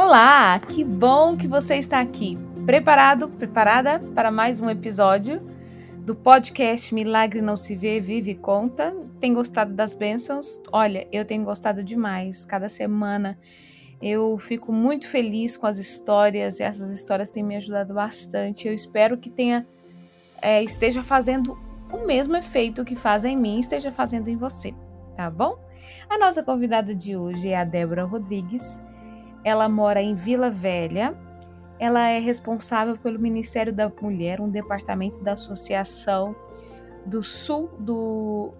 Olá, que bom que você está aqui. Preparado, preparada para mais um episódio do podcast Milagre Não Se Vê, Vive e Conta? Tem gostado das bênçãos? Olha, eu tenho gostado demais. Cada semana eu fico muito feliz com as histórias e essas histórias têm me ajudado bastante. Eu espero que tenha é, esteja fazendo o mesmo efeito que faz em mim, esteja fazendo em você, tá bom? A nossa convidada de hoje é a Débora Rodrigues. Ela mora em Vila Velha. Ela é responsável pelo Ministério da Mulher, um departamento da Associação do Sul do,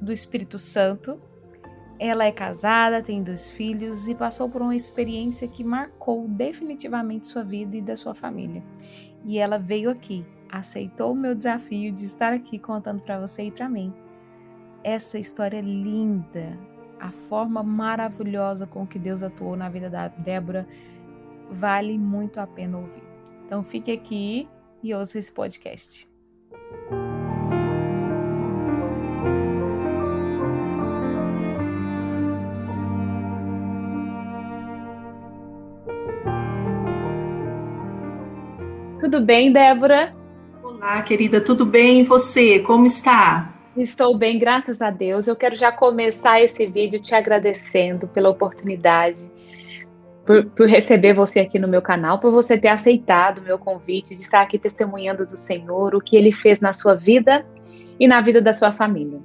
do Espírito Santo. Ela é casada, tem dois filhos e passou por uma experiência que marcou definitivamente sua vida e da sua família. E ela veio aqui, aceitou o meu desafio de estar aqui contando para você e para mim essa história linda, a forma maravilhosa com que Deus atuou na vida da Débora vale muito a pena ouvir. Então fique aqui e ouça esse podcast. Tudo bem, Débora? Olá, querida, tudo bem? E você? Como está? Estou bem, graças a Deus. Eu quero já começar esse vídeo te agradecendo pela oportunidade, por, por, receber você aqui no meu canal, por você ter aceitado o meu convite de estar aqui testemunhando do Senhor, o que Ele fez na sua vida e na vida da sua família.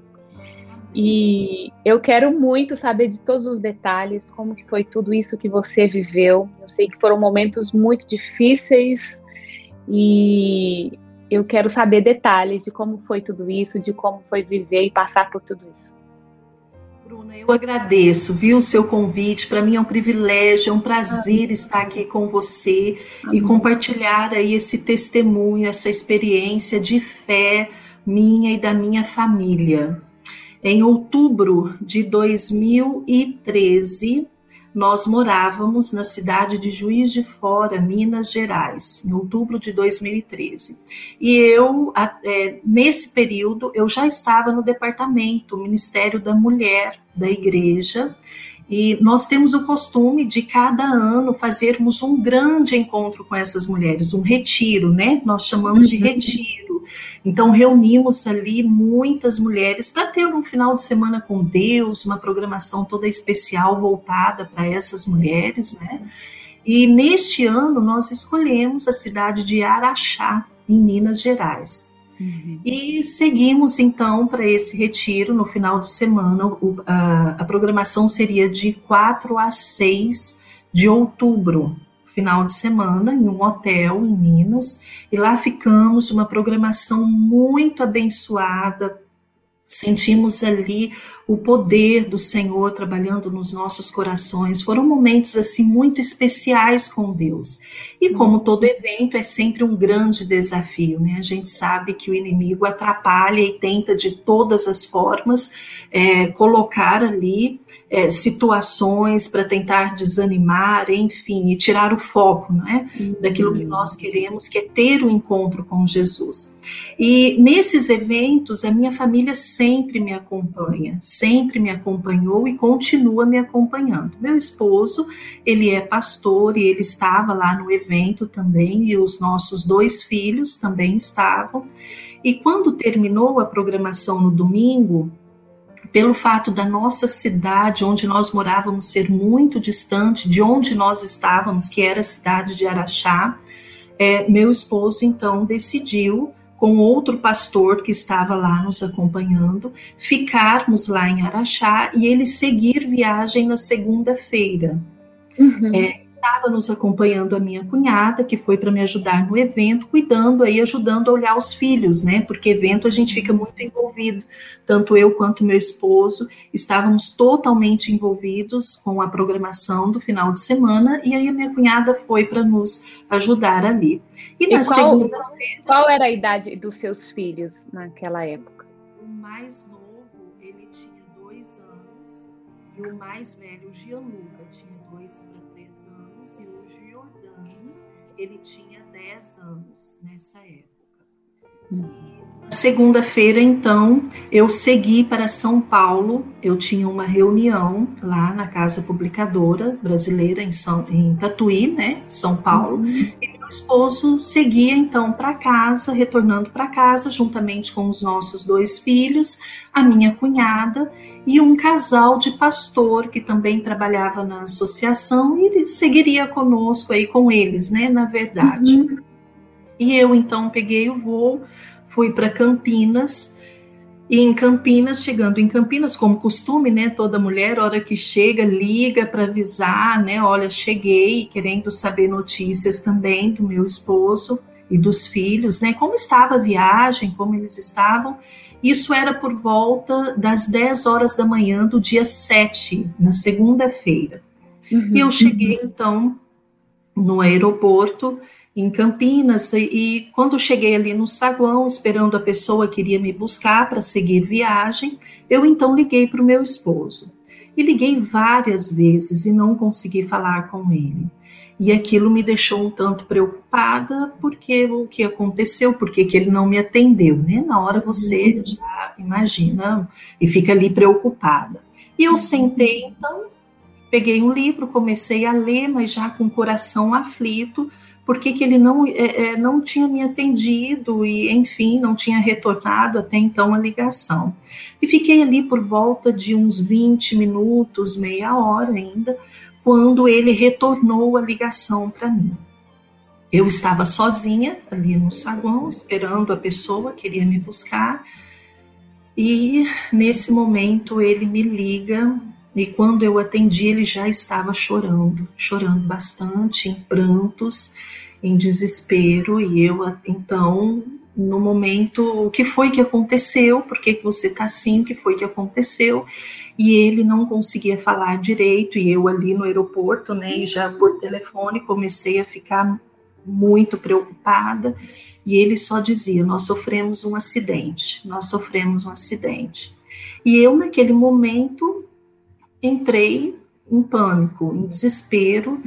E eu quero muito saber de todos os detalhes, como que foi tudo isso que você viveu. Eu sei que foram momentos muito difíceis e eu quero saber detalhes de como foi tudo isso, de como foi viver e passar por tudo isso. Bruna, eu agradeço, viu, o seu convite. Para mim é um privilégio, é um prazer estar aqui com você Amém. e compartilhar aí esse testemunho, essa experiência de fé minha e da minha família. Em outubro de 2013, nós morávamos na cidade de Juiz de Fora, Minas Gerais, em outubro de 2013. E eu, é, nesse período, eu já estava no departamento, Ministério da Mulher da igreja, e nós temos o costume de cada ano fazermos um grande encontro com essas mulheres, um retiro, né? Nós chamamos de uhum. retiro. Então reunimos ali muitas mulheres para ter um final de semana com Deus, uma programação toda especial voltada para essas mulheres, né? E neste ano nós escolhemos a cidade de Araxá, em Minas Gerais. Uhum. E seguimos então para esse retiro no final de semana. O, a, a, programação seria de 4 a 6 de outubro, final de semana, em um hotel em Minas. E lá ficamos, uma programação muito abençoada. Sentimos ali o poder do Senhor trabalhando nos nossos corações. Foram momentos assim muito especiais com Deus. E como todo evento é sempre um grande desafio, né? A gente sabe que o inimigo atrapalha e tenta de todas as formas é, colocar ali é, situações para tentar desanimar, enfim, e tirar o foco, né? Daquilo que nós queremos, que é ter o um encontro com Jesus. E nesses eventos a minha família sempre me acompanha sempre me acompanhou e continua me acompanhando. Meu esposo, ele é pastor e ele estava lá no evento também, e os nossos dois filhos também estavam. E quando terminou a programação no domingo, pelo fato da nossa cidade, onde nós morávamos, ser muito distante de onde nós estávamos, que era a cidade de Araxá, é, meu esposo então decidiu com outro pastor que estava lá nos acompanhando, ficarmos lá em Araxá e ele seguir viagem na segunda-feira. Uhum. É, estava nos acompanhando a minha cunhada, que foi para me ajudar no evento, cuidando aí, ajudando a olhar os filhos, né? Porque evento a gente fica muito envolvido, tanto eu quanto meu esposo, estávamos totalmente envolvidos com a programação do final de semana, e aí a minha cunhada foi para nos ajudar ali. E, e na segunda-feira. Qual era a idade dos seus filhos naquela época? O mais novo, ele tinha dois anos, e o mais velho, o Gianluca, tinha dois anos, ele tinha dez anos nessa época. Segunda-feira, então, eu segui para São Paulo. Eu tinha uma reunião lá na Casa Publicadora Brasileira em, São, em Tatuí, né, São Paulo. Uhum. E esposo seguia então para casa, retornando para casa, juntamente com os nossos dois filhos, a minha cunhada e um casal de pastor que também trabalhava na associação e ele seguiria conosco aí com eles, né, na verdade. Uhum. E eu então peguei o voo fui para Campinas. E em Campinas, chegando em Campinas, como costume, né? Toda mulher, hora que chega, liga para avisar, né? Olha, cheguei, querendo saber notícias também do meu esposo e dos filhos, né? Como estava a viagem, como eles estavam. Isso era por volta das 10 horas da manhã do dia 7, na segunda-feira. Uhum. E eu cheguei, então, no aeroporto em Campinas e, quando cheguei ali no saguão, esperando a pessoa que iria me buscar para seguir viagem, eu então liguei para o meu esposo. E liguei várias vezes e não consegui falar com ele. E aquilo me deixou um tanto preocupada, porque o que aconteceu, porque que ele não me atendeu, né? Na hora você uhum. já imagina e fica ali preocupada. E eu sentei, então, peguei um livro, comecei a ler, mas já com o coração aflito, por que, que ele não, é, é, não tinha me atendido e, enfim, não tinha retornado até então a ligação. E fiquei ali por volta de uns 20 minutos, meia hora ainda, quando ele retornou a ligação para mim. Eu estava sozinha ali no saguão, esperando a pessoa que iria me buscar, e nesse momento ele me liga e quando eu atendi, ele já estava chorando, chorando bastante, em prantos, em desespero. E eu, então, no momento, o que foi que aconteceu? Por que, que você está assim? O que foi que aconteceu? E ele não conseguia falar direito. E eu ali no aeroporto, né, e já por telefone, comecei a ficar muito preocupada. E ele só dizia: Nós sofremos um acidente, nós sofremos um acidente. E eu, naquele momento, entrei em pânico, em desespero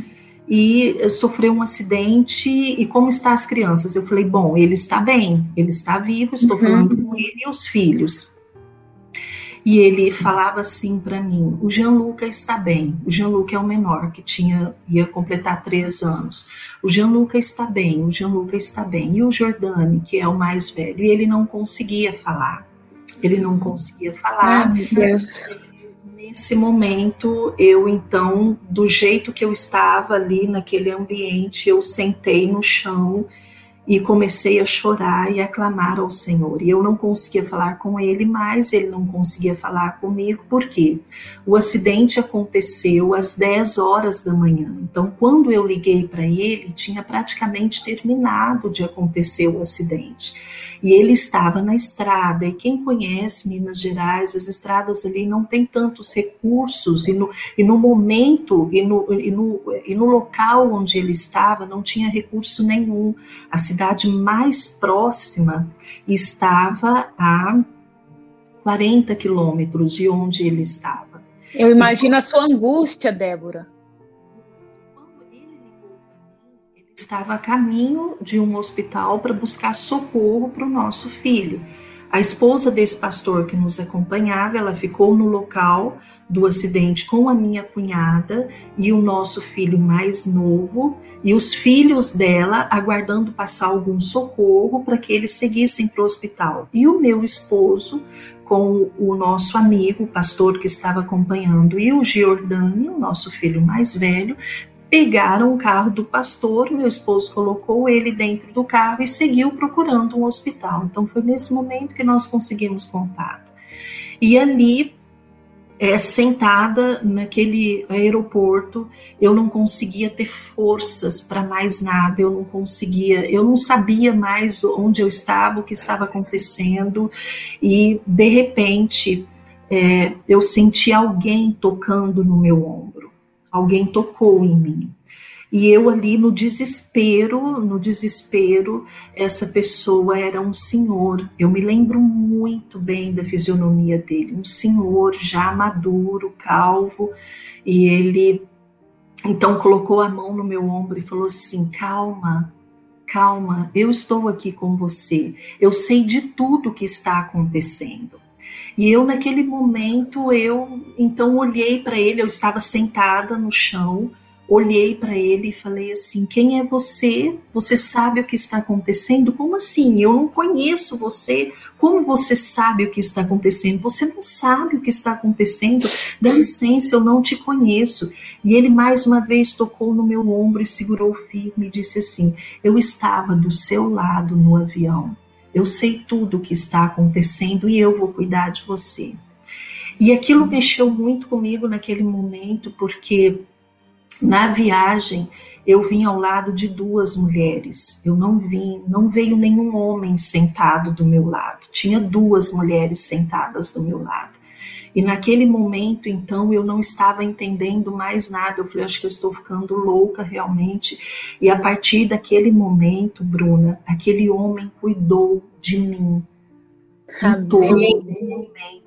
e sofreu um acidente e como está as crianças? Eu falei, bom, ele está bem, ele está vivo, estou uhum. falando com ele e os filhos. E ele falava assim para mim: o Gianluca está bem. O Gianluca é o menor, que tinha ia completar três anos. O Gianluca está bem, o Gianluca está bem. E o Jordani, que é o mais velho, e ele não conseguia falar. Ele não conseguia falar. Meu Deus nesse momento, eu então, do jeito que eu estava ali naquele ambiente, eu sentei no chão e comecei a chorar e a clamar ao Senhor. E eu não conseguia falar com ele mais, ele não conseguia falar comigo, por quê? O acidente aconteceu às 10 horas da manhã. Então, quando eu liguei para ele, tinha praticamente terminado de acontecer o acidente e ele estava na estrada. E quem conhece Minas Gerais, as estradas ali não tem tantos recursos, e no, e no momento e no, e, no, e no local onde ele estava não tinha recurso nenhum. A cidade mais próxima estava a 40 quilômetros de onde ele estava. Eu imagino a sua angústia, Débora. Estava a caminho de um hospital para buscar socorro para o nosso filho. A esposa desse pastor que nos acompanhava, ela ficou no local do acidente com a minha cunhada e o nosso filho mais novo e os filhos dela aguardando passar algum socorro para que eles seguissem para o hospital. E o meu esposo com o nosso amigo, o pastor que estava acompanhando, e o Giordani, o nosso filho mais velho, pegaram o carro do pastor, meu esposo colocou ele dentro do carro e seguiu procurando um hospital. Então foi nesse momento que nós conseguimos contato. E ali, é, sentada naquele aeroporto, eu não conseguia ter forças para mais nada, eu não conseguia, eu não sabia mais onde eu estava, o que estava acontecendo, e de repente é, eu senti alguém tocando no meu ombro alguém tocou em mim. E eu ali no desespero, no desespero, essa pessoa era um senhor. Eu me lembro muito bem da fisionomia dele, um senhor já maduro, calvo, e ele então colocou a mão no meu ombro e falou assim: "Calma, calma, eu estou aqui com você, eu sei de tudo que está acontecendo. E eu, naquele momento, eu então olhei para ele, eu estava sentada no chão, olhei para ele e falei assim: Quem é você? Você sabe o que está acontecendo? Como assim? Eu não conheço você. Como você sabe o que está acontecendo? Você não sabe o que está acontecendo. Dá licença, eu não te conheço. E ele mais uma vez tocou no meu ombro e segurou firme e disse assim: Eu estava do seu lado no avião. Eu sei tudo o que está acontecendo e eu vou cuidar de você. E aquilo mexeu muito comigo naquele momento, porque na viagem eu vim ao lado de duas mulheres. Eu não vim, não veio nenhum homem sentado do meu lado. Tinha duas mulheres sentadas do meu lado. E naquele momento, então, eu não estava entendendo mais nada. Eu falei, acho que eu estou ficando louca realmente. E a partir daquele momento, Bruna, aquele homem cuidou de mim. Em todo momento,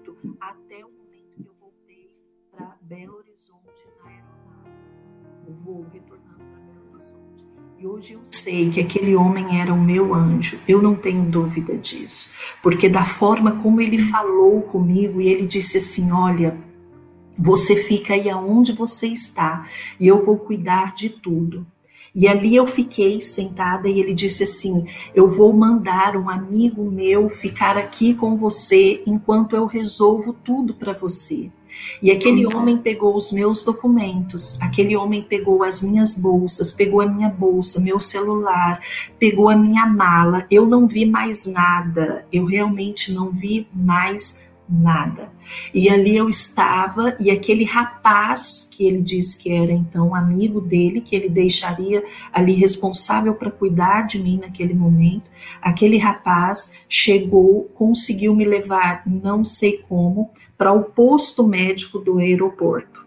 hoje eu sei que aquele homem era o meu anjo. Eu não tenho dúvida disso. Porque da forma como ele falou comigo e ele disse assim: Olha, você fica aí aonde você está e eu vou cuidar de tudo. E ali eu fiquei sentada e ele disse assim: Eu vou mandar um amigo meu ficar aqui com você enquanto eu resolvo tudo para você. E aquele homem pegou os meus documentos, aquele homem pegou as minhas bolsas, pegou a minha bolsa, meu celular, pegou a minha mala. Eu não vi mais nada, eu realmente não vi mais nada. E ali eu estava, e aquele rapaz que ele disse que era então amigo dele, que ele deixaria ali responsável para cuidar de mim naquele momento, aquele rapaz chegou, conseguiu me levar, não sei como, para o posto médico do aeroporto.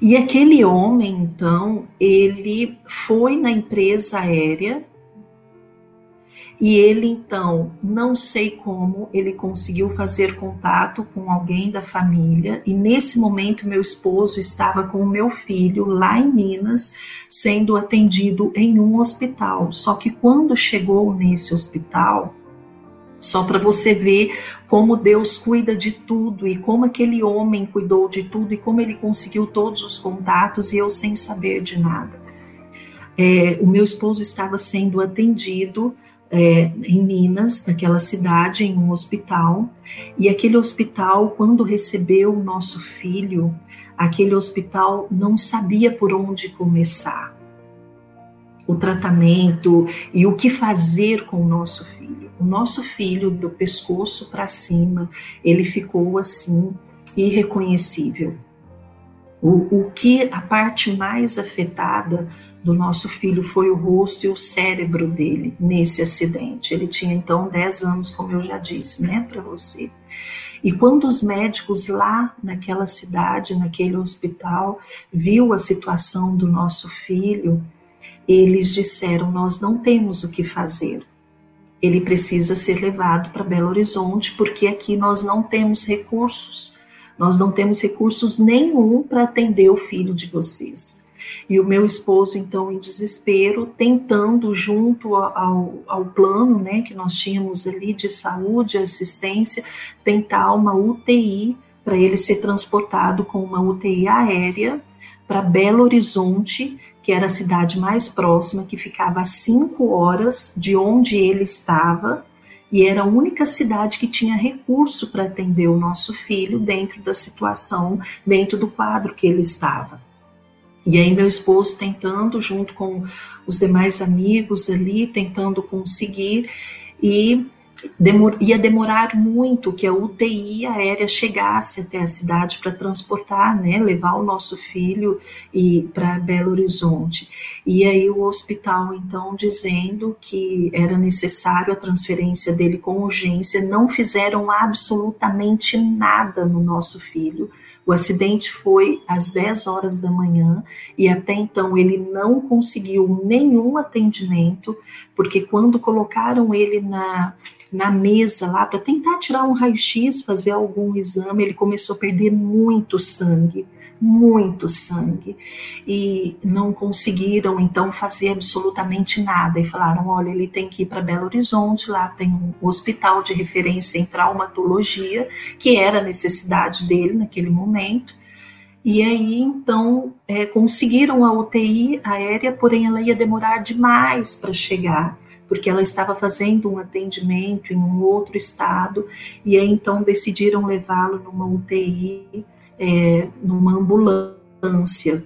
E aquele homem, então, ele foi na empresa aérea e ele então, não sei como, ele conseguiu fazer contato com alguém da família e nesse momento meu esposo estava com o meu filho lá em Minas, sendo atendido em um hospital. Só que quando chegou nesse hospital, só para você ver como Deus cuida de tudo e como aquele homem cuidou de tudo e como ele conseguiu todos os contatos e eu sem saber de nada. É, o meu esposo estava sendo atendido é, em Minas, naquela cidade, em um hospital, e aquele hospital, quando recebeu o nosso filho, aquele hospital não sabia por onde começar o tratamento e o que fazer com o nosso filho. O nosso filho, do pescoço para cima, ele ficou assim, irreconhecível. O, o que a parte mais afetada do nosso filho foi o rosto e o cérebro dele nesse acidente. Ele tinha então 10 anos, como eu já disse, né, para você. E quando os médicos lá naquela cidade, naquele hospital, viu a situação do nosso filho, eles disseram: Nós não temos o que fazer. Ele precisa ser levado para Belo Horizonte, porque aqui nós não temos recursos. Nós não temos recursos nenhum para atender o filho de vocês. E o meu esposo, então, em desespero, tentando, junto ao, ao plano né, que nós tínhamos ali de saúde, assistência, tentar uma UTI para ele ser transportado com uma UTI aérea para Belo Horizonte, que era a cidade mais próxima, que ficava a cinco horas de onde ele estava, e era a única cidade que tinha recurso para atender o nosso filho dentro da situação, dentro do quadro que ele estava. E aí meu esposo tentando, junto com os demais amigos ali, tentando conseguir, e demor, ia demorar muito que a UTI aérea chegasse até a cidade para transportar, né, levar o nosso filho e para Belo Horizonte. E aí o hospital então dizendo que era necessário a transferência dele com urgência, não fizeram absolutamente nada no nosso filho. O acidente foi às 10 horas da manhã e até então ele não conseguiu nenhum atendimento, porque quando colocaram ele na na mesa lá para tentar tirar um raio-x, fazer algum exame, ele começou a perder muito sangue. muito sangue e não conseguiram então fazer absolutamente nada e falaram, olha, ele tem que ir para Belo Horizonte, lá tem um hospital de referência em traumatologia, que era a necessidade dele naquele momento. E aí, então, é, conseguiram a UTI aérea, porém ela ia demorar demais para chegar porque ela estava fazendo um atendimento em um outro estado, e aí então decidiram levá-lo numa UTI, é, numa ambulância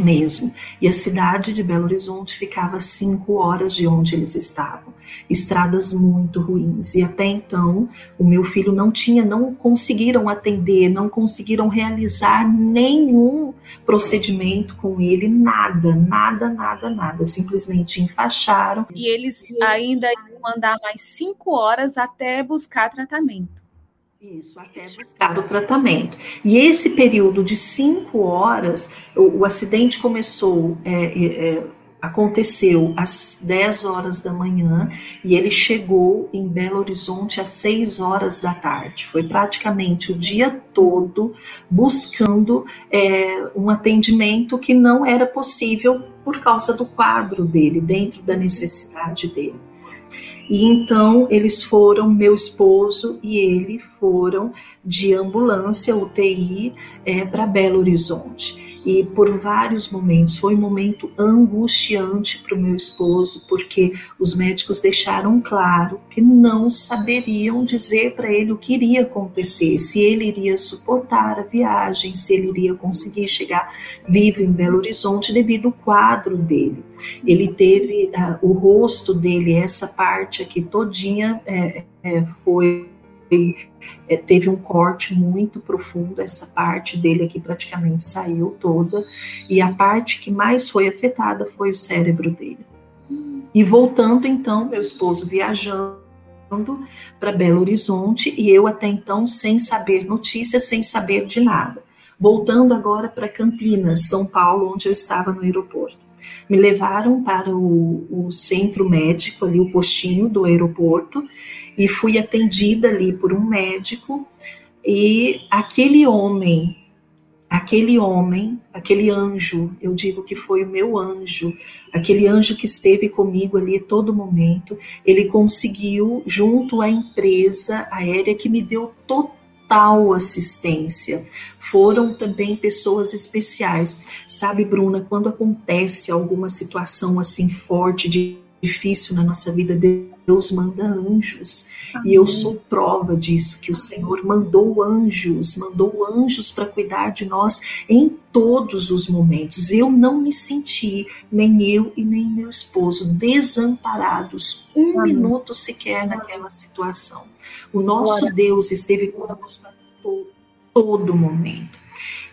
mesmo. E a cidade de Belo Horizonte ficava cinco horas de onde eles estavam. Estradas muito ruins. E até então, o meu filho não tinha, não conseguiram atender, não conseguiram realizar nenhum procedimento com ele, nada, nada, nada, nada. Simplesmente enfaixaram. E eles ainda iam andar mais cinco horas até buscar tratamento. Isso, até buscar o tratamento. E esse período de cinco horas, o, o acidente começou, é, é, é aconteceu às 10 horas da manhã e ele chegou em Belo Horizonte às 6 horas da tarde. Foi praticamente o dia todo buscando é, um atendimento que não era possível por causa do quadro dele, dentro da necessidade dele. E então eles foram, meu esposo e ele foram de ambulância UTI é, para Belo Horizonte e por vários momentos foi um momento angustiante para o meu esposo, porque os médicos deixaram claro que não saberiam dizer para ele o que iria acontecer, se ele iria suportar a viagem, se ele iria conseguir chegar vivo em Belo Horizonte devido ao quadro dele. Ele teve uh, o rosto dele, essa parte aqui todinha é, é, foi é, teve um corte muito profundo, essa parte dele aqui praticamente saiu toda, e a parte que mais foi afetada foi o cérebro dele. E voltando então, meu esposo viajando para Belo Horizonte e eu até então sem saber notícias, sem saber de nada. Voltando agora para Campinas, São Paulo, onde eu estava no aeroporto. Me levaram para o, o centro médico, ali o postinho do aeroporto, e fui atendida ali por um médico e aquele homem, aquele homem, aquele anjo, eu digo que foi o meu anjo, aquele anjo que esteve comigo ali todo momento, ele conseguiu junto à empresa aérea que me deu total assistência. Foram também pessoas especiais. Sabe, Bruna, quando acontece alguma situação assim forte difícil na nossa vida, Deus manda anjos. Amém. E eu sou prova disso, que o Senhor mandou anjos, mandou anjos para cuidar de nós em todos os momentos. Eu não me senti, nem eu e nem meu esposo, desamparados um Amém. minuto sequer naquela situação. O nosso Glória. Deus esteve conosco a todo, todo momento.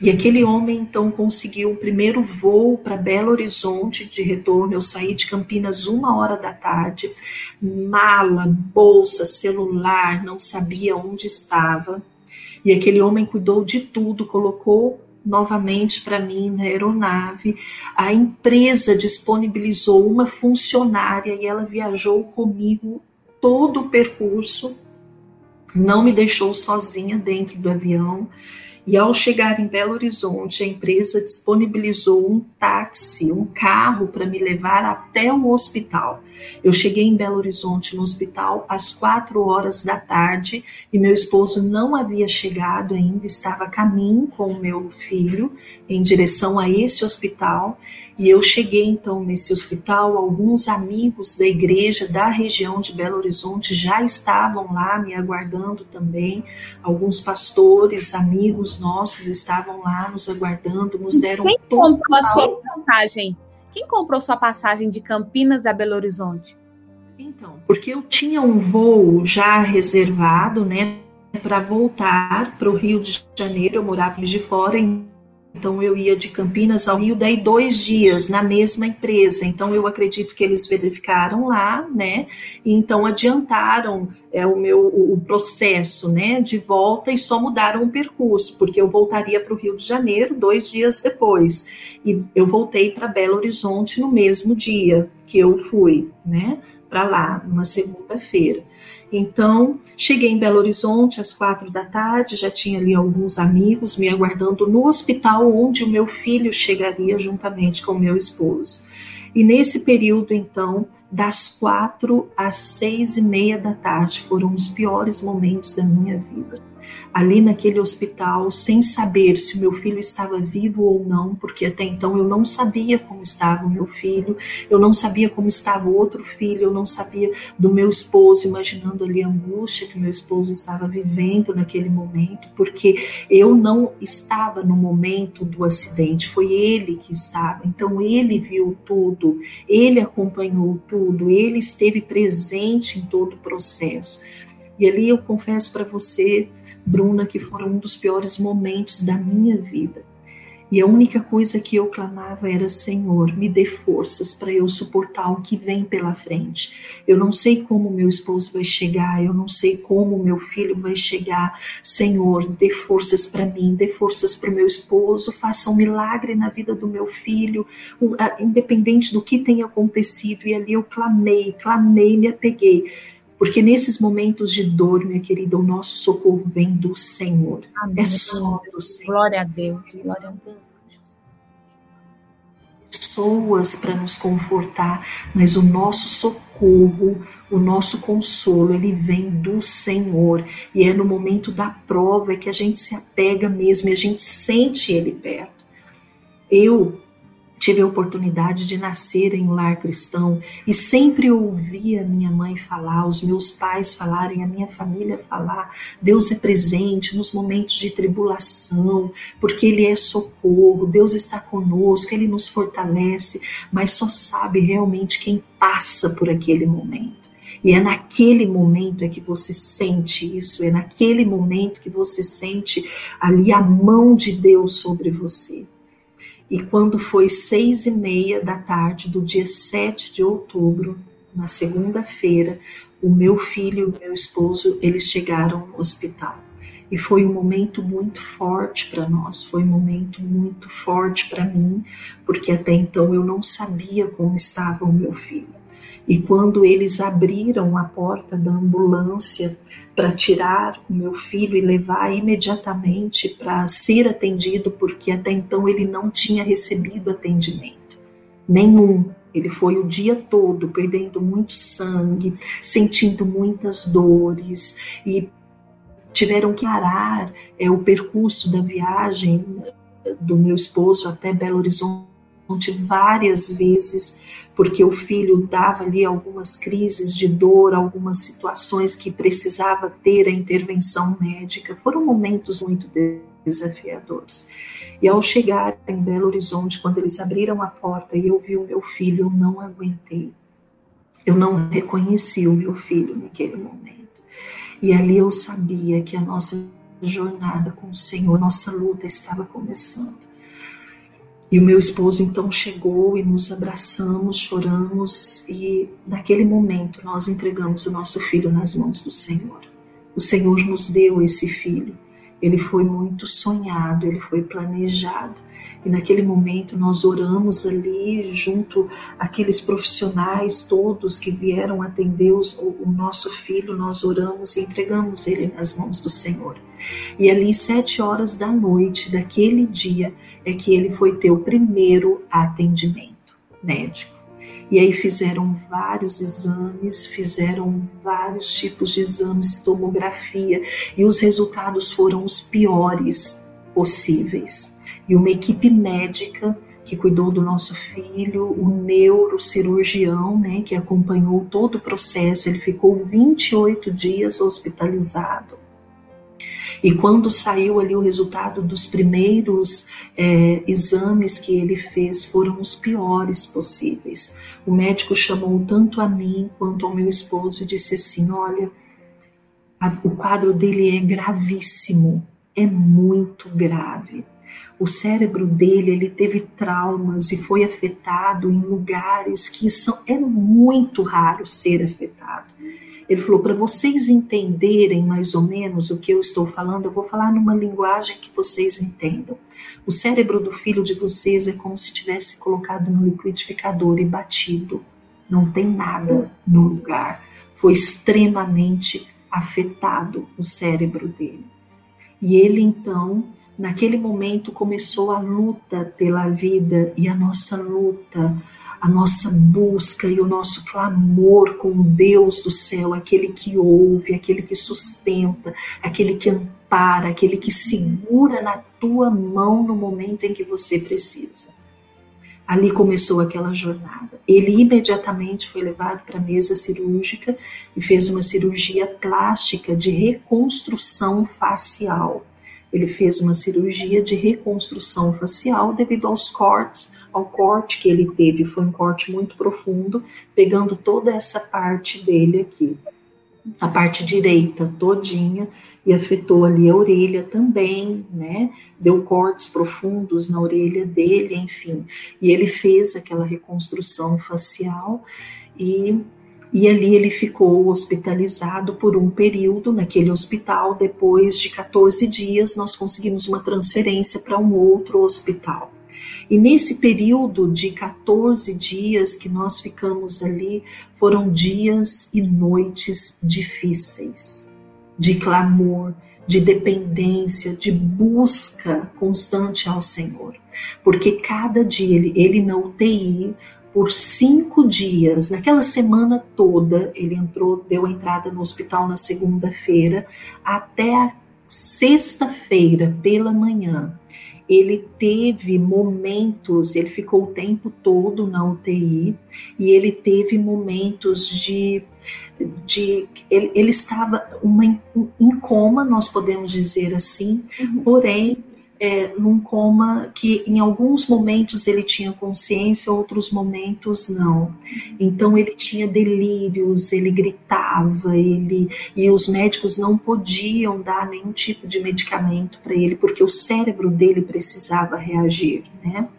E aquele homem então conseguiu o primeiro voo para Belo Horizonte de retorno. Eu saí de Campinas uma hora da tarde, mala, bolsa, celular, não sabia onde estava. E aquele homem cuidou de tudo, colocou novamente para mim na aeronave. A empresa disponibilizou uma funcionária e ela viajou comigo todo o percurso, não me deixou sozinha dentro do avião. E ao chegar em Belo Horizonte, a empresa disponibilizou um táxi, um carro para me levar até o hospital. Eu cheguei em Belo Horizonte no hospital às quatro horas da tarde e meu esposo não havia chegado ainda, estava a caminho com o meu filho em direção a esse hospital. E eu cheguei então nesse hospital, alguns amigos da igreja da região de Belo Horizonte já estavam lá me aguardando também. Alguns pastores, amigos nossos estavam lá nos aguardando, nos deram Quem comprou a sua passagem? Quem comprou sua passagem de Campinas a Belo Horizonte? Então, porque eu tinha um voo já reservado, né, para voltar para o Rio de Janeiro. Eu morava de fora, em então eu ia de Campinas ao Rio, daí dois dias na mesma empresa. Então eu acredito que eles verificaram lá, né? E então adiantaram é, o meu o processo, né, de volta e só mudaram o percurso, porque eu voltaria para o Rio de Janeiro dois dias depois. E eu voltei para Belo Horizonte no mesmo dia que eu fui, né? Para lá, numa segunda-feira. Então, cheguei em Belo Horizonte às quatro da tarde, já tinha ali alguns amigos me aguardando no hospital onde o meu filho chegaria juntamente com o meu esposo. E nesse período, então, das quatro às seis e meia da tarde, foram os piores momentos da minha vida ali naquele hospital, sem saber se o meu filho estava vivo ou não, porque até então eu não sabia como estava o meu filho, eu não sabia como estava o outro filho, eu não sabia do meu esposo, imaginando ali a angústia que meu esposo estava vivendo naquele momento, porque eu não estava no momento do acidente, foi ele que estava. Então ele viu tudo, ele acompanhou tudo, ele esteve presente em todo o processo. E ali eu confesso para você, Bruna, que foram um dos piores momentos da minha vida. E a única coisa que eu clamava era: Senhor, me dê forças para eu suportar o que vem pela frente. Eu não sei como meu esposo vai chegar, eu não sei como meu filho vai chegar. Senhor, dê forças para mim, dê forças para o meu esposo, faça um milagre na vida do meu filho, independente do que tenha acontecido. E ali eu clamei, clamei, me apeguei. Porque nesses momentos de dor, minha querida, o nosso socorro vem do Senhor. Amém. É só do Senhor. Glória a Deus, glória a Deus. Pessoas para nos confortar, mas o nosso socorro, o nosso consolo, ele vem do Senhor. E é no momento da prova que a gente se apega mesmo e a gente sente ele perto. Eu Tive a oportunidade de nascer em um lar cristão e sempre ouvi a minha mãe falar, os meus pais falarem, a minha família falar. Deus é presente nos momentos de tribulação, porque Ele é socorro, Deus está conosco, Ele nos fortalece, mas só sabe realmente quem passa por aquele momento. E é naquele momento é que você sente isso, é naquele momento que você sente ali a mão de Deus sobre você. E quando foi seis e meia da tarde do dia 7 de outubro, na segunda-feira, o meu filho e o meu esposo, eles chegaram no hospital. E foi um momento muito forte para nós, foi um momento muito forte para mim, porque até então eu não sabia como estava o meu filho. E quando eles abriram a porta da ambulância para tirar o meu filho e levar imediatamente para ser atendido, porque até então ele não tinha recebido atendimento nenhum. Ele foi o dia todo perdendo muito sangue, sentindo muitas dores e tiveram que parar é, o percurso da viagem do meu esposo até Belo Horizonte várias vezes porque o filho dava ali algumas crises de dor, algumas situações que precisava ter a intervenção médica. Foram momentos muito desafiadores. E ao chegar em Belo Horizonte, quando eles abriram a porta e eu vi o meu filho, eu não aguentei. Eu não reconheci o meu filho naquele momento. E ali eu sabia que a nossa jornada com o Senhor, nossa luta estava começando. E o meu esposo então chegou e nos abraçamos, choramos e naquele momento nós entregamos o nosso filho nas mãos do Senhor. O Senhor nos deu esse filho. Ele foi muito sonhado, ele foi planejado. E naquele momento nós oramos ali junto aqueles profissionais todos que vieram atender os, o nosso filho, nós oramos e entregamos ele nas mãos do Senhor. E ali, sete horas da noite daquele dia, é que ele foi ter o primeiro atendimento médico. E aí fizeram vários exames, fizeram vários tipos de exames, tomografia, e os resultados foram os piores possíveis. E uma equipe médica que cuidou do nosso filho, o neurocirurgião, né, que acompanhou todo o processo, ele ficou 28 dias hospitalizado. E quando saiu ali o resultado dos primeiros é, exames que ele fez, foram os piores possíveis. O médico chamou tanto a mim quanto ao meu esposo e disse assim: Olha, a, o quadro dele é gravíssimo, é muito grave. O cérebro dele ele teve traumas e foi afetado em lugares que são, é muito raro ser afetado. Ele falou: para vocês entenderem mais ou menos o que eu estou falando, eu vou falar numa linguagem que vocês entendam. O cérebro do filho de vocês é como se tivesse colocado no liquidificador e batido. não tem nada no lugar. Foi extremamente afetado o cérebro dele. E ele então, naquele momento, começou a luta pela vida e a nossa luta, a nossa busca e o nosso clamor com Deus do céu, aquele que ouve, aquele que sustenta, aquele que ampara, aquele que segura na tua mão no momento em que você precisa. Ali começou aquela jornada. Ele imediatamente foi levado para a mesa cirúrgica e fez uma cirurgia plástica de reconstrução facial. Ele fez uma cirurgia de reconstrução facial devido aos cortes ao corte que ele teve. Foi um corte muito profundo, pegando toda essa parte dele aqui, a parte direita todinha, e afetou ali a orelha também, né? Deu cortes profundos na orelha dele, enfim. E ele fez aquela reconstrução facial e e ali ele ficou hospitalizado por um período naquele hospital. Depois de 14 dias, nós conseguimos uma transferência para um outro hospital. E nesse período de 14 dias que nós ficamos ali, foram dias e noites difíceis, de clamor, de dependência, de busca constante ao Senhor. Porque cada dia ele, ele na UTI, por cinco dias, naquela semana toda, ele entrou, deu a entrada no hospital na segunda-feira, até a sexta-feira pela manhã ele teve momentos, ele ficou o tempo todo na UTI e ele teve momentos de, de ele, ele estava uma, em coma, nós podemos dizer assim, uhum. porém é, num coma que em alguns momentos ele tinha consciência, outros momentos não. Então ele tinha delírios, ele gritava, ele e os médicos não podiam dar nenhum tipo de medicamento para ele porque o cérebro dele precisava reagir, né?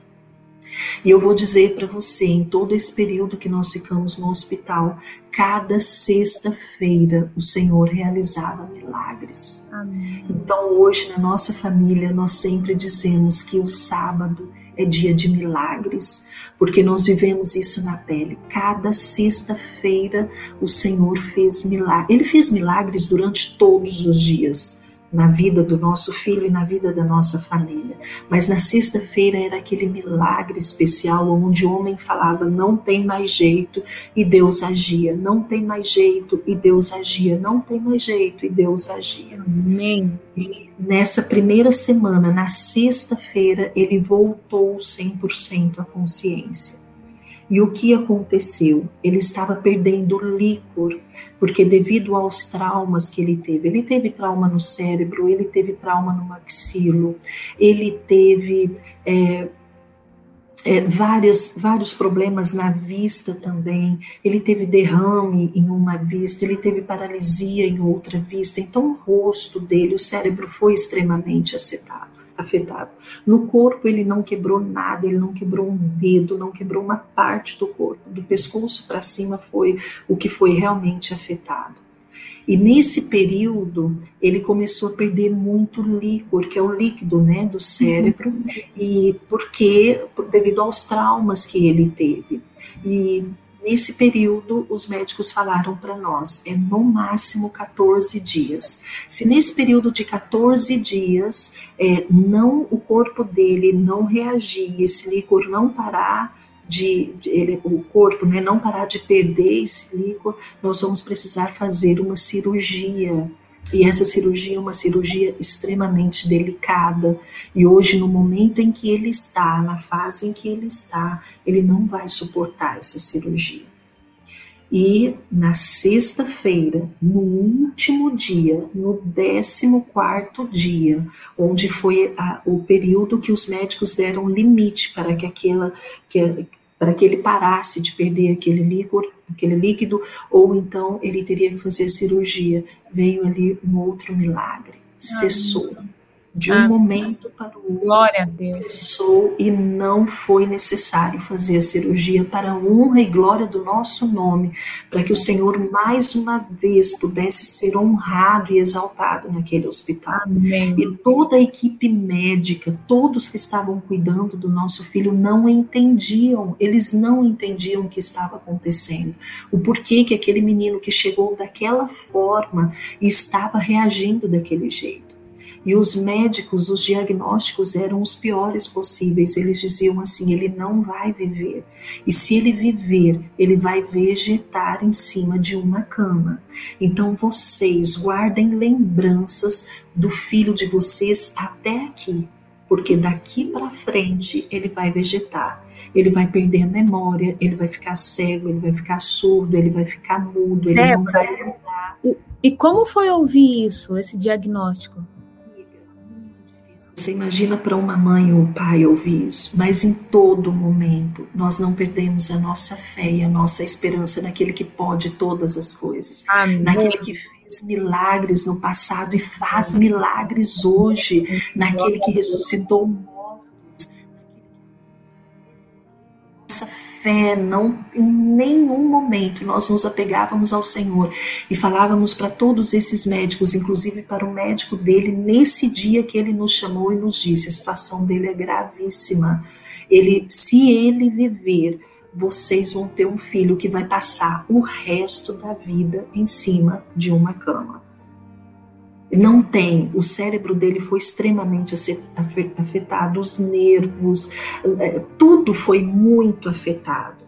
E eu vou dizer para você, em todo esse período que nós ficamos no hospital, cada sexta-feira o Senhor realizava milagres. Amém. Então, hoje, na nossa família, nós sempre dizemos que o sábado é dia de milagres, porque nós vivemos isso na pele. Cada sexta-feira o Senhor fez milagres. Ele fez milagres durante todos os dias na vida do nosso filho e na vida da nossa família. Mas na sexta-feira era aquele milagre especial onde o homem falava: não tem mais jeito e Deus agia, não tem mais jeito e Deus agia, não tem mais jeito e Deus agia. Amém. E nessa primeira semana, na sexta-feira, ele voltou 100% à consciência. E o que aconteceu? Ele estava perdendo líquor, porque devido aos traumas que ele teve, ele teve trauma no cérebro, ele teve trauma no maxilo, ele teve é, é, várias, vários problemas na vista também, ele teve derrame em uma vista, ele teve paralisia em outra vista, então o rosto dele, o cérebro foi extremamente afetado afetado. No corpo ele não quebrou nada, ele não quebrou um dedo, não quebrou uma parte do corpo. Do pescoço para cima foi o que foi realmente afetado. E nesse período ele começou a perder muito líquor, que é o líquido, né, do cérebro, uhum. e porque devido aos traumas que ele teve. E Nesse período, os médicos falaram para nós, é no máximo 14 dias. Se nesse período de 14 dias é, não o corpo dele não reagir, esse líquor não parar de, ele, o corpo né, não parar de perder esse líquor, nós vamos precisar fazer uma cirurgia e essa cirurgia é uma cirurgia extremamente delicada. E hoje, no momento em que ele está, na fase em que ele está, ele não vai suportar essa cirurgia. E na sexta-feira, no último dia, no décimo quarto dia, onde foi a, o período que os médicos deram limite para que aquela, que, para que ele parasse de perder aquele líquor, aquele líquido, ou então ele teria que fazer a cirurgia. Veio ali um outro milagre, cessou. De um ah, momento para o outro, glória a Deus. cessou e não foi necessário fazer a cirurgia para a honra e glória do nosso nome, para que o Senhor mais uma vez pudesse ser honrado e exaltado naquele hospital. Amém. E toda a equipe médica, todos que estavam cuidando do nosso filho não entendiam, eles não entendiam o que estava acontecendo, o porquê que aquele menino que chegou daquela forma estava reagindo daquele jeito. E os médicos, os diagnósticos eram os piores possíveis. Eles diziam assim: ele não vai viver. E se ele viver, ele vai vegetar em cima de uma cama. Então vocês guardem lembranças do filho de vocês até aqui, porque daqui para frente ele vai vegetar. Ele vai perder a memória, ele vai ficar cego, ele vai ficar surdo, ele vai ficar mudo, ele não vai lembrar. E como foi ouvir isso, esse diagnóstico? Você imagina para uma mãe ou um pai ouvir isso, mas em todo momento nós não perdemos a nossa fé e a nossa esperança naquele que pode todas as coisas, Amém. naquele que fez milagres no passado e faz milagres hoje, naquele que ressuscitou fé, não em nenhum momento nós nos apegávamos ao Senhor e falávamos para todos esses médicos, inclusive para o médico dele, nesse dia que ele nos chamou e nos disse: a situação dele é gravíssima. Ele, se ele viver, vocês vão ter um filho que vai passar o resto da vida em cima de uma cama não tem, o cérebro dele foi extremamente afetado, os nervos, é, tudo foi muito afetado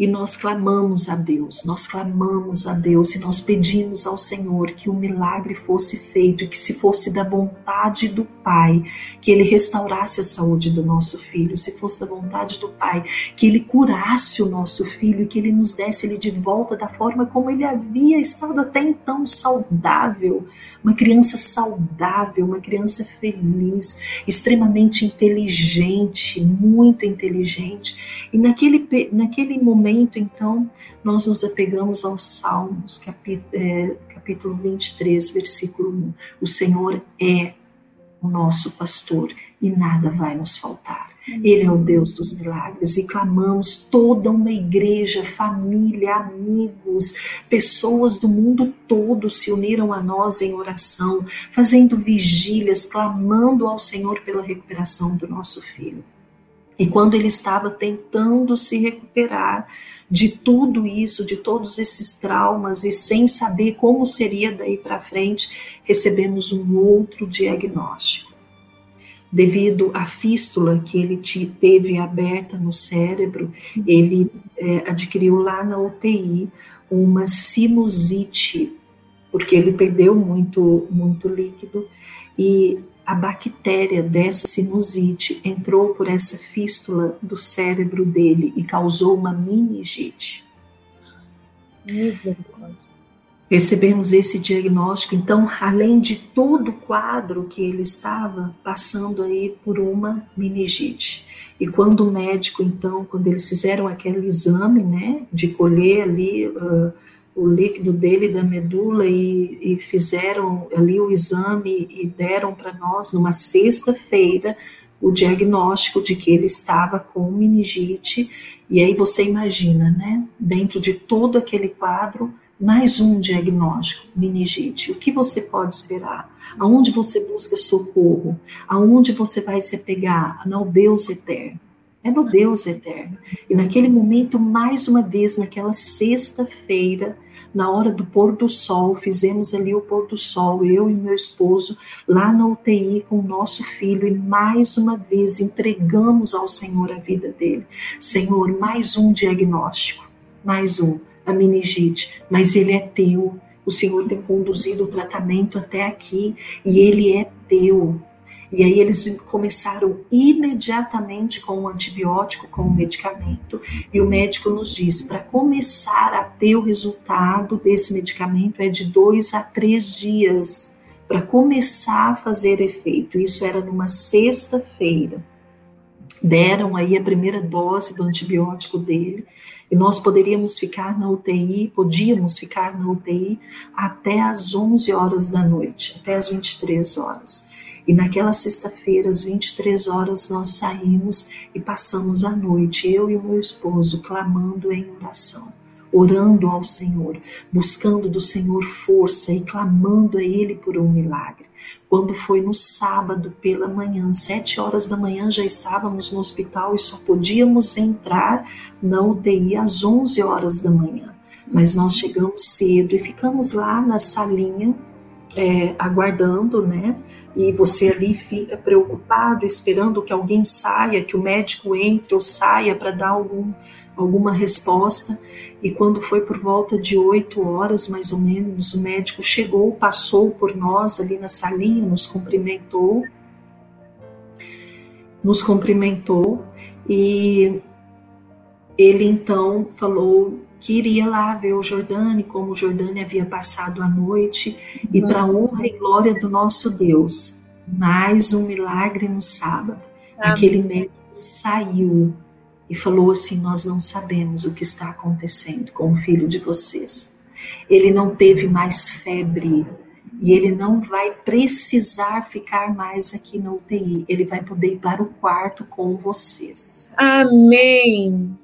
e nós clamamos a Deus, nós clamamos a Deus e nós pedimos ao Senhor que o milagre fosse feito e que se fosse da vontade do Pai, que ele restaurasse a saúde do nosso filho, se fosse da vontade do Pai, que ele curasse o nosso filho e que ele nos desse ele de volta da forma como ele havia estado até então saudável, uma criança saudável, uma criança feliz, extremamente inteligente, muito inteligente. E naquele, naquele momento, então, nós nos apegamos aos Salmos, capítulo, é, capítulo 23, versículo 1. O Senhor é o nosso pastor e nada vai nos faltar. Ele é o Deus dos milagres e clamamos toda uma igreja, família, amigos, pessoas do mundo todo se uniram a nós em oração, fazendo vigílias, clamando ao Senhor pela recuperação do nosso filho. E quando ele estava tentando se recuperar de tudo isso, de todos esses traumas e sem saber como seria daí para frente, recebemos um outro diagnóstico. Devido à fístula que ele teve aberta no cérebro, ele é, adquiriu lá na UTI uma sinusite, porque ele perdeu muito, muito líquido e a bactéria dessa sinusite entrou por essa fístula do cérebro dele e causou uma meningite. Recebemos esse diagnóstico. Então, além de todo o quadro que ele estava passando aí por uma meningite. E quando o médico, então, quando eles fizeram aquele exame, né, de colher ali uh, o líquido dele da medula e, e fizeram ali o exame e deram para nós numa sexta-feira o diagnóstico de que ele estava com meningite. E aí você imagina, né, dentro de todo aquele quadro, mais um diagnóstico, meningite. O que você pode esperar? Aonde você busca socorro? Aonde você vai se apegar? No Deus eterno. É no Deus eterno. E naquele momento, mais uma vez, naquela sexta-feira, na hora do pôr do sol, fizemos ali o pôr do sol, eu e meu esposo, lá na UTI com o nosso filho, e mais uma vez entregamos ao Senhor a vida dele. Senhor, mais um diagnóstico, mais um a meningite, mas ele é teu. O Senhor tem conduzido o tratamento até aqui e ele é teu. E aí eles começaram imediatamente com o antibiótico, com o medicamento, e o médico nos diz: para começar a ter o resultado desse medicamento é de dois a três dias para começar a fazer efeito. Isso era numa sexta-feira. Deram aí a primeira dose do antibiótico dele e nós poderíamos ficar na UTI, podíamos ficar na UTI até as 11 horas da noite, até as 23 horas. E naquela sexta-feira, às 23 horas, nós saímos e passamos a noite, eu e o meu esposo, clamando em oração, orando ao Senhor, buscando do Senhor força e clamando a Ele por um milagre. Quando foi no sábado pela manhã, sete horas da manhã, já estávamos no hospital e só podíamos entrar na UTI às 11 horas da manhã. Mas nós chegamos cedo e ficamos lá na salinha é, aguardando, né? E você ali fica preocupado, esperando que alguém saia, que o médico entre ou saia para dar algum, alguma resposta. E quando foi por volta de oito horas, mais ou menos, o médico chegou, passou por nós ali na salinha, nos cumprimentou, nos cumprimentou e ele então falou que iria lá ver o Jordânia, como o Jordânia havia passado a noite, e para honra e glória do nosso Deus, mais um milagre no sábado. Amém. Aquele médico saiu e falou assim: Nós não sabemos o que está acontecendo com o filho de vocês. Ele não teve mais febre e ele não vai precisar ficar mais aqui na UTI. Ele vai poder ir para o quarto com vocês. Amém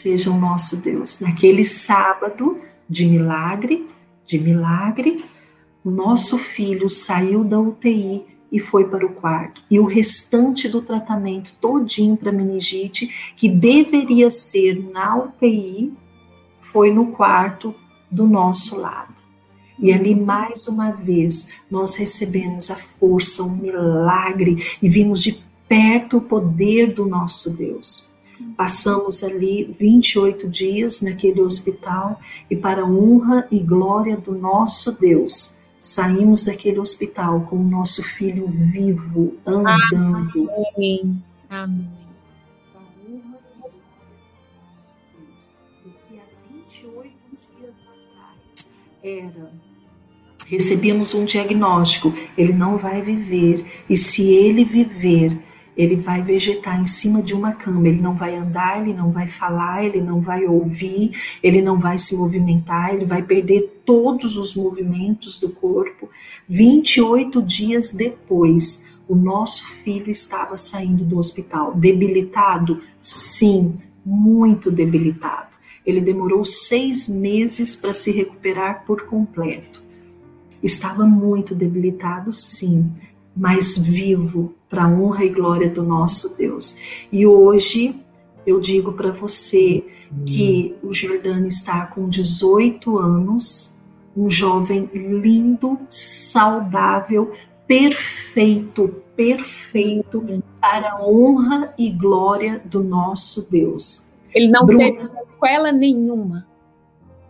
seja o nosso Deus. Naquele sábado de milagre, de milagre, o nosso filho saiu da UTI e foi para o quarto. E o restante do tratamento todinho para meningite, que deveria ser na UTI, foi no quarto do nosso lado. E ali, mais uma vez, nós recebemos a força, o milagre e vimos de perto o poder do nosso Deus. Passamos ali 28 dias naquele hospital e, para honra e glória do nosso Deus, saímos daquele hospital com o nosso filho vivo, andando. Amém. Amém. Era recebemos um diagnóstico, ele não vai viver, e se ele viver, ele vai vegetar em cima de uma cama, ele não vai andar, ele não vai falar, ele não vai ouvir, ele não vai se movimentar, ele vai perder todos os movimentos do corpo. 28 dias depois, o nosso filho estava saindo do hospital. Debilitado? Sim, muito debilitado. Ele demorou seis meses para se recuperar por completo. Estava muito debilitado, sim, mas vivo para a honra e glória do nosso Deus. E hoje eu digo para você que o Jordano está com 18 anos, um jovem lindo, saudável, perfeito, perfeito para a honra e glória do nosso Deus. Ele não Bruno, teve sequela nenhuma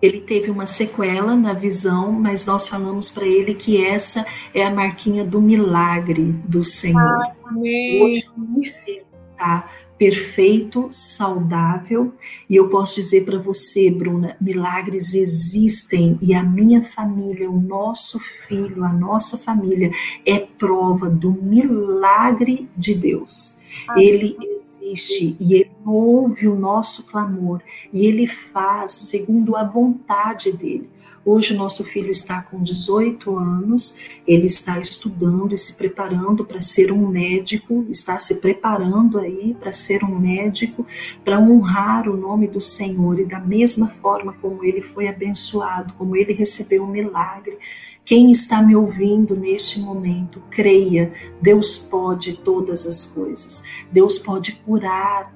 ele teve uma sequela na visão, mas nós falamos para ele que essa é a marquinha do milagre do Senhor. Amém. Hoje ele está perfeito, saudável, e eu posso dizer para você, Bruna, milagres existem e a minha família, o nosso filho, a nossa família é prova do milagre de Deus. Amém. Ele existe e Ele ouve o nosso clamor e Ele faz segundo a vontade dEle. Hoje o nosso filho está com 18 anos, ele está estudando e se preparando para ser um médico, está se preparando aí para ser um médico, para honrar o nome do Senhor e da mesma forma como ele foi abençoado, como ele recebeu um milagre, quem está me ouvindo neste momento, creia, Deus pode todas as coisas. Deus pode curar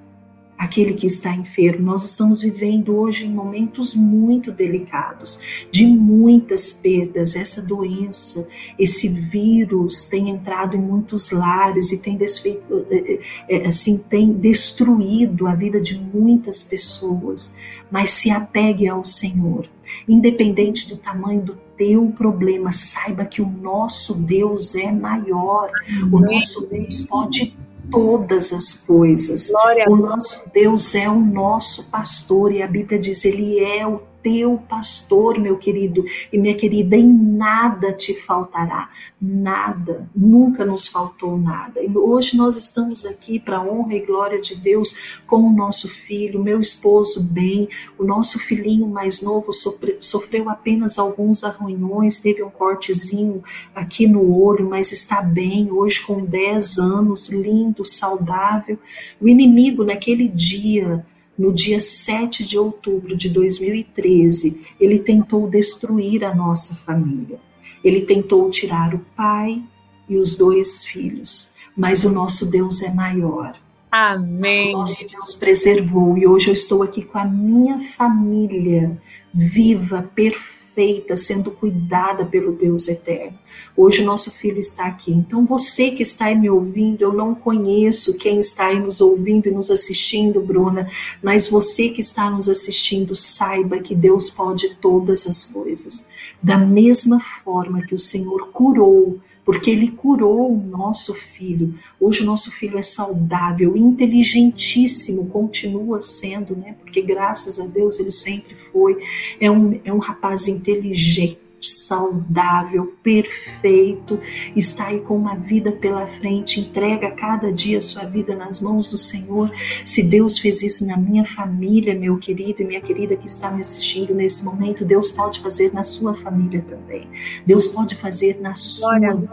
aquele que está enfermo. Nós estamos vivendo hoje em momentos muito delicados, de muitas perdas. Essa doença, esse vírus tem entrado em muitos lares e tem desfeito, eh, eh, eh, assim, tem destruído a vida de muitas pessoas. Mas se apegue ao Senhor, independente do tamanho do teu problema, saiba que o nosso Deus é maior. O nosso Deus pode todas as coisas. Glória o nosso Deus é o nosso pastor e a Bíblia diz ele é o teu pastor, meu querido e minha querida, em nada te faltará. Nada, nunca nos faltou nada. E hoje nós estamos aqui para a honra e glória de Deus com o nosso filho, meu esposo bem, o nosso filhinho mais novo sofreu apenas alguns arranhões, teve um cortezinho aqui no olho, mas está bem, hoje com 10 anos, lindo, saudável. O inimigo naquele dia no dia 7 de outubro de 2013, ele tentou destruir a nossa família. Ele tentou tirar o pai e os dois filhos, mas o nosso Deus é maior. Amém. O nosso Deus preservou e hoje eu estou aqui com a minha família viva, perfeita feita, sendo cuidada pelo Deus eterno. Hoje o nosso filho está aqui. Então você que está aí me ouvindo, eu não conheço quem está aí nos ouvindo e nos assistindo, Bruna, mas você que está nos assistindo, saiba que Deus pode todas as coisas. Da mesma forma que o Senhor curou porque ele curou o nosso filho. Hoje o nosso filho é saudável, inteligentíssimo, continua sendo, né? Porque graças a Deus ele sempre foi. É um, é um rapaz inteligente saudável, perfeito, está aí com uma vida pela frente, entrega cada dia a sua vida nas mãos do Senhor. Se Deus fez isso na minha família, meu querido e minha querida que está me assistindo nesse momento, Deus pode fazer na sua família também. Deus pode fazer na sua vida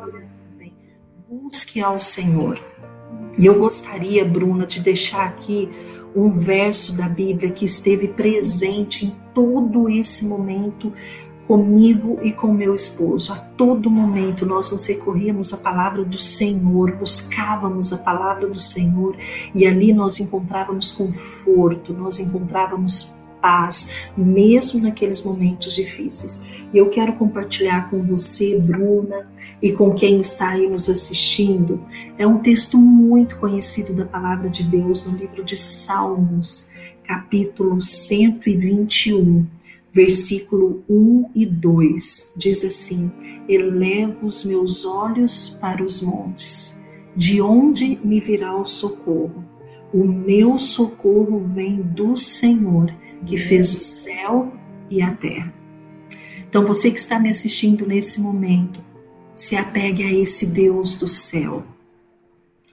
também. Busque ao Senhor. E eu gostaria, Bruna, de deixar aqui um verso da Bíblia que esteve presente em todo esse momento comigo e com meu esposo. A todo momento nós nos recorríamos à palavra do Senhor, buscávamos a palavra do Senhor e ali nós encontrávamos conforto, nós encontrávamos paz, mesmo naqueles momentos difíceis. E eu quero compartilhar com você, Bruna, e com quem está aí nos assistindo. É um texto muito conhecido da palavra de Deus no livro de Salmos, capítulo 121 versículo 1 e 2 diz assim: Elevo os meus olhos para os montes, de onde me virá o socorro? O meu socorro vem do Senhor, que fez o céu e a terra. Então, você que está me assistindo nesse momento, se apegue a esse Deus do céu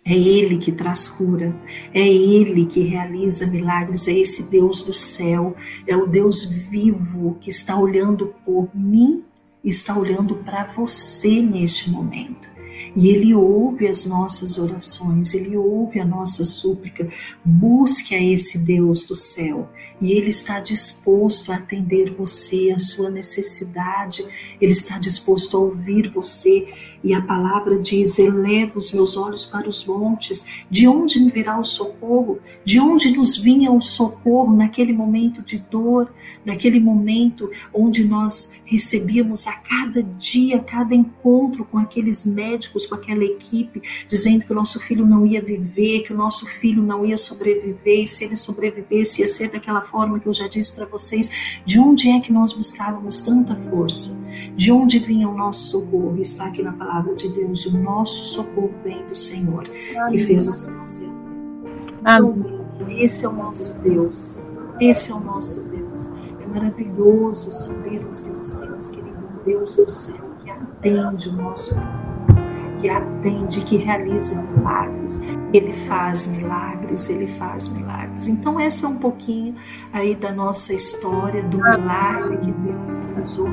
é Ele que traz cura, é Ele que realiza milagres, é esse Deus do céu, é o Deus vivo que está olhando por mim, está olhando para você neste momento. E Ele ouve as nossas orações, Ele ouve a nossa súplica. Busque a esse Deus do céu e Ele está disposto a atender você, a sua necessidade, Ele está disposto a ouvir você. E a palavra diz: eleva os meus olhos para os montes, de onde me virá o socorro? De onde nos vinha o socorro naquele momento de dor, naquele momento onde nós recebíamos a cada dia, cada encontro com aqueles médicos, com aquela equipe, dizendo que o nosso filho não ia viver, que o nosso filho não ia sobreviver, e se ele sobrevivesse, ia ser daquela forma que eu já disse para vocês. De onde é que nós buscávamos tanta força? De onde vinha o nosso socorro? Está aqui na palavra de Deus: o nosso socorro vem do Senhor, Amém. que fez o céu Então, esse é o nosso Deus. Esse é o nosso Deus maravilhoso sabermos que nós temos, querido, um Deus do céu que atende o nosso que atende, que realiza milagres. Ele faz milagres, ele faz milagres. Então, essa é um pouquinho aí da nossa história, do milagre que Deus realizou.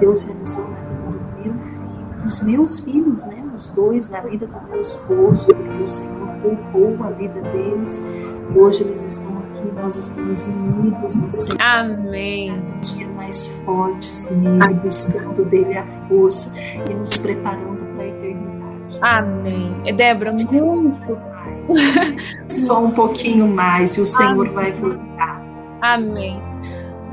Deus realizou na dos meus filhos, né? Os dois, na vida do meu esposo, porque o Senhor poupou a vida deles e hoje eles estão que nós estamos unidos no Senhor. Amém. Dia mais fortes nele, buscando dele a força e nos preparando para a eternidade. Amém. Débora, muito. Só um pouquinho mais e o Senhor Amém. vai voltar. Amém.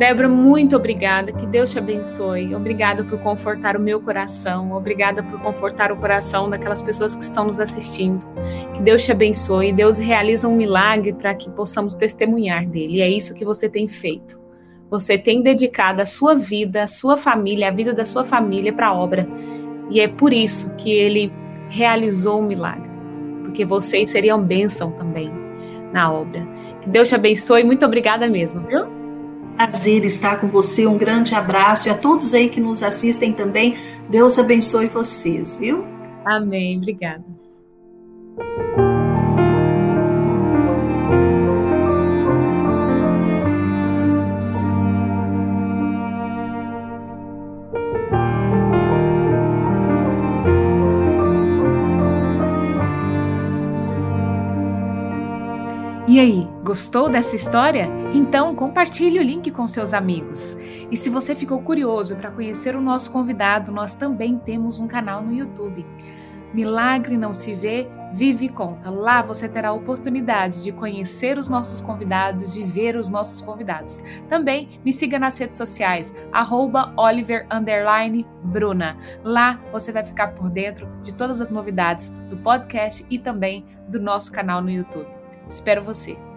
Débora, muito obrigada. Que Deus te abençoe. Obrigada por confortar o meu coração. Obrigada por confortar o coração daquelas pessoas que estão nos assistindo. Que Deus te abençoe. Deus realiza um milagre para que possamos testemunhar dele. E é isso que você tem feito. Você tem dedicado a sua vida, a sua família, a vida da sua família para a obra. E é por isso que ele realizou um milagre. Porque vocês seriam bênção também na obra. Que Deus te abençoe. Muito obrigada mesmo, viu? Prazer estar com você. Um grande abraço e a todos aí que nos assistem também. Deus abençoe vocês, viu? Amém. Obrigada. E aí, gostou dessa história? Então compartilhe o link com seus amigos. E se você ficou curioso para conhecer o nosso convidado, nós também temos um canal no YouTube. Milagre não se vê, vive e conta. Lá você terá a oportunidade de conhecer os nossos convidados, de ver os nossos convidados. Também me siga nas redes sociais, @oliver_bruna. Lá você vai ficar por dentro de todas as novidades do podcast e também do nosso canal no YouTube. Espero você!